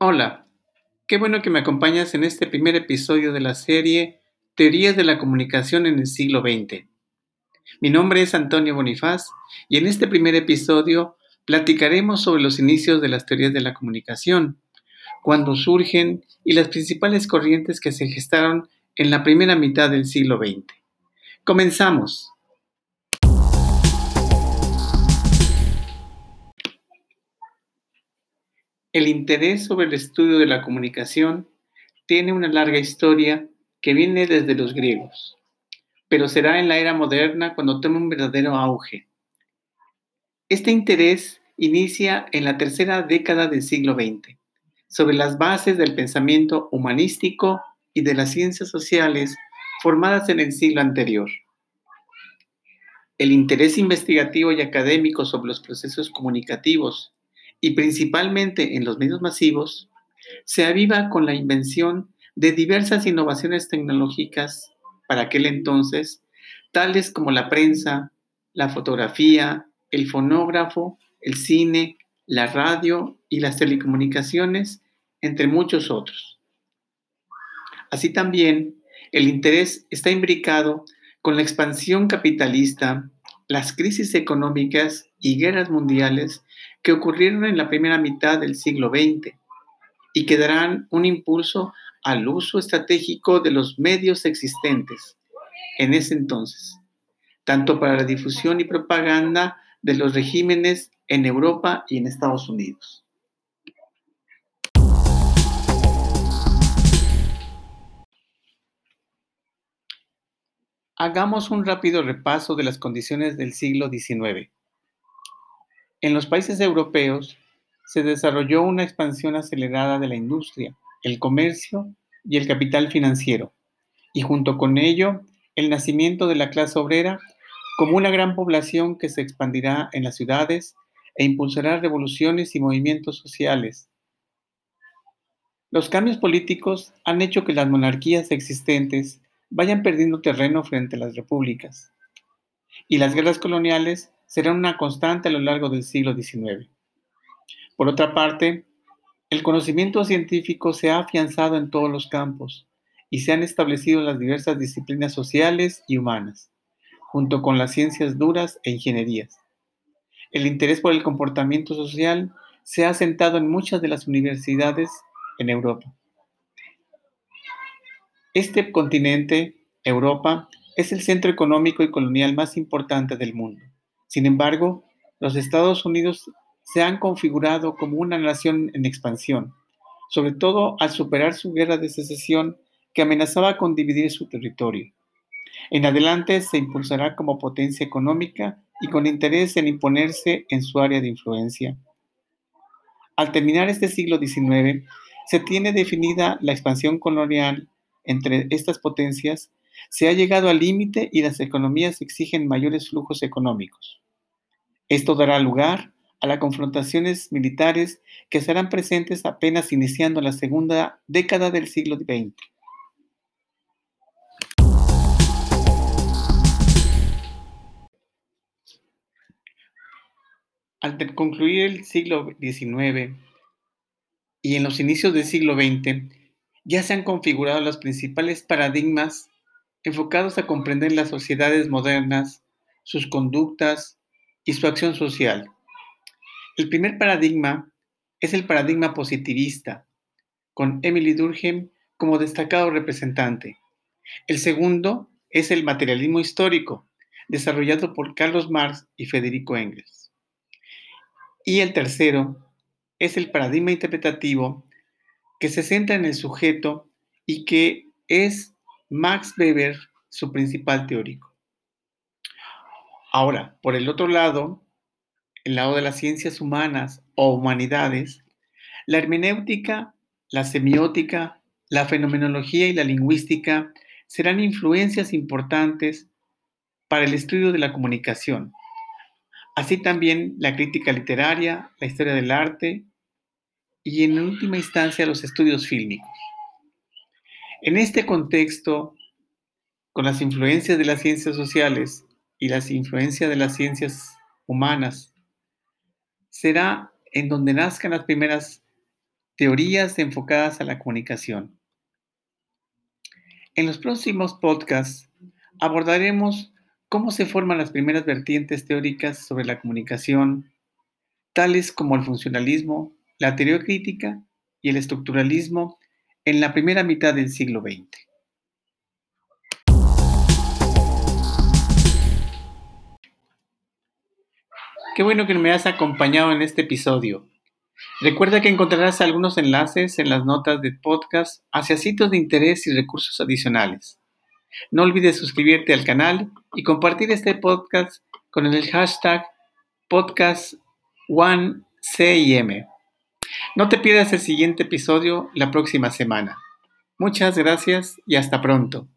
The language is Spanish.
Hola, qué bueno que me acompañas en este primer episodio de la serie Teorías de la Comunicación en el siglo XX. Mi nombre es Antonio Bonifaz y en este primer episodio platicaremos sobre los inicios de las teorías de la comunicación, cuándo surgen y las principales corrientes que se gestaron en la primera mitad del siglo XX. Comenzamos. El interés sobre el estudio de la comunicación tiene una larga historia que viene desde los griegos, pero será en la era moderna cuando toma un verdadero auge. Este interés inicia en la tercera década del siglo XX, sobre las bases del pensamiento humanístico y de las ciencias sociales formadas en el siglo anterior. El interés investigativo y académico sobre los procesos comunicativos y principalmente en los medios masivos, se aviva con la invención de diversas innovaciones tecnológicas para aquel entonces, tales como la prensa, la fotografía, el fonógrafo, el cine, la radio y las telecomunicaciones, entre muchos otros. Así también, el interés está imbricado con la expansión capitalista, las crisis económicas y guerras mundiales que ocurrieron en la primera mitad del siglo XX y que darán un impulso al uso estratégico de los medios existentes en ese entonces, tanto para la difusión y propaganda de los regímenes en Europa y en Estados Unidos. Hagamos un rápido repaso de las condiciones del siglo XIX. En los países europeos se desarrolló una expansión acelerada de la industria, el comercio y el capital financiero, y junto con ello el nacimiento de la clase obrera como una gran población que se expandirá en las ciudades e impulsará revoluciones y movimientos sociales. Los cambios políticos han hecho que las monarquías existentes vayan perdiendo terreno frente a las repúblicas, y las guerras coloniales será una constante a lo largo del siglo XIX. Por otra parte, el conocimiento científico se ha afianzado en todos los campos y se han establecido las diversas disciplinas sociales y humanas, junto con las ciencias duras e ingenierías. El interés por el comportamiento social se ha asentado en muchas de las universidades en Europa. Este continente, Europa, es el centro económico y colonial más importante del mundo. Sin embargo, los Estados Unidos se han configurado como una nación en expansión, sobre todo al superar su guerra de secesión que amenazaba con dividir su territorio. En adelante se impulsará como potencia económica y con interés en imponerse en su área de influencia. Al terminar este siglo XIX, se tiene definida la expansión colonial entre estas potencias se ha llegado al límite y las economías exigen mayores flujos económicos. Esto dará lugar a las confrontaciones militares que serán presentes apenas iniciando la segunda década del siglo XX. Al concluir el siglo XIX y en los inicios del siglo XX, ya se han configurado los principales paradigmas enfocados a comprender las sociedades modernas, sus conductas y su acción social. El primer paradigma es el paradigma positivista, con Emily Durkheim como destacado representante. El segundo es el materialismo histórico, desarrollado por Carlos Marx y Federico Engels. Y el tercero es el paradigma interpretativo, que se centra en el sujeto y que es Max Weber su principal teórico. Ahora, por el otro lado, el lado de las ciencias humanas o humanidades, la hermenéutica, la semiótica, la fenomenología y la lingüística serán influencias importantes para el estudio de la comunicación, así también la crítica literaria, la historia del arte y en última instancia los estudios fílmicos. En este contexto, con las influencias de las ciencias sociales y las influencias de las ciencias humanas, será en donde nazcan las primeras teorías enfocadas a la comunicación. En los próximos podcasts abordaremos cómo se forman las primeras vertientes teóricas sobre la comunicación, tales como el funcionalismo, la teoría crítica y el estructuralismo en la primera mitad del siglo XX. Qué bueno que me has acompañado en este episodio. Recuerda que encontrarás algunos enlaces en las notas del podcast hacia sitios de interés y recursos adicionales. No olvides suscribirte al canal y compartir este podcast con el hashtag podcast 1CIM. No te pierdas el siguiente episodio la próxima semana. Muchas gracias y hasta pronto.